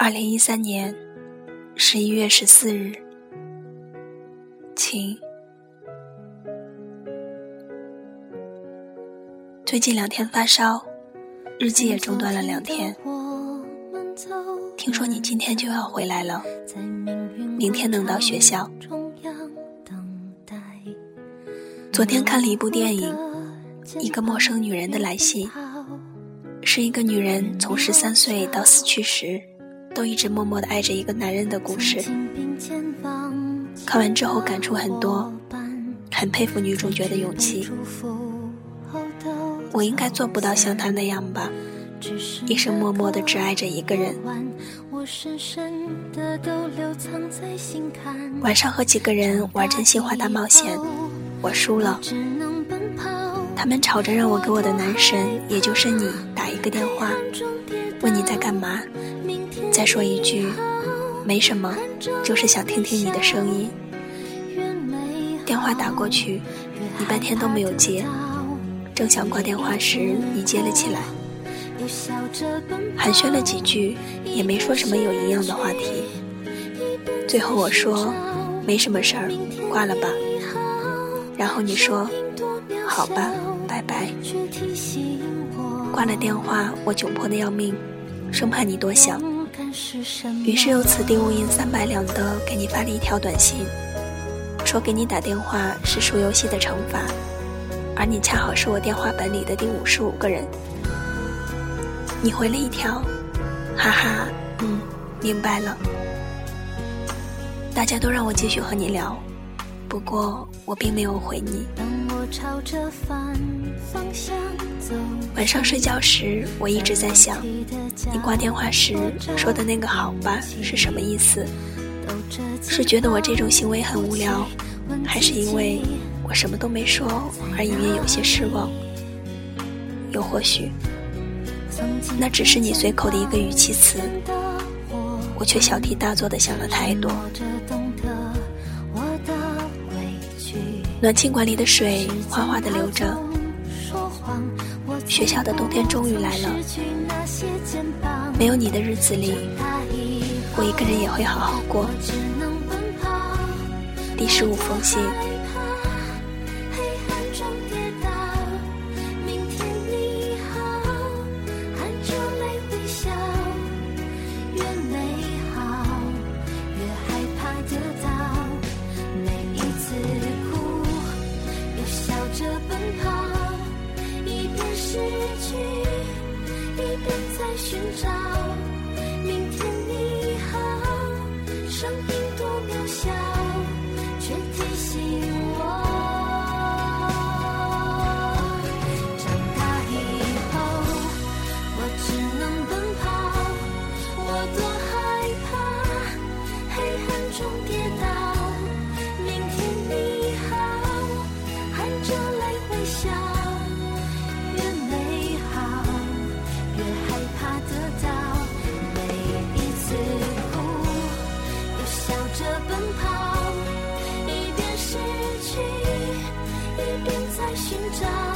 二零一三年十一月十四日，晴。最近两天发烧，日记也中断了两天。听说你今天就要回来了，明天能到学校。昨天看了一部电影，《一个陌生女人的来信》，是一个女人从十三岁到死去时。都一直默默的爱着一个男人的故事。看完之后感触很多，很佩服女主角的勇气。我应该做不到像她那样吧，一生默默的只爱着一个人。晚上和几个人玩真心话大冒险，我输了。他们吵着让我给我的男神，也就是你打一个电话，问你在干嘛。再说一句，没什么，就是想听听你的声音。电话打过去，你半天都没有接。正想挂电话时，你接了起来，寒暄了几句，也没说什么有营养的话题。最后我说，没什么事儿，挂了吧。然后你说，好吧，拜拜。挂了电话，我窘迫的要命，生怕你多想。于是又此地无银三百两的给你发了一条短信，说给你打电话是输游戏的惩罚，而你恰好是我电话本里的第五十五个人。你回了一条，哈哈，嗯，明白了。大家都让我继续和你聊，不过我并没有回你。晚上睡觉时，我一直在想，你挂电话时说的那个“好吧”是什么意思？是觉得我这种行为很无聊，还是因为我什么都没说而隐约有些失望？又或许，那只是你随口的一个语气词，我却小题大做的想了太多。暖气管里的水哗哗的流着。学校的冬天终于来了，没有你的日子里，我一个人也会好好过。第十五封信。寻找。明天你好声音多渺小。在寻找。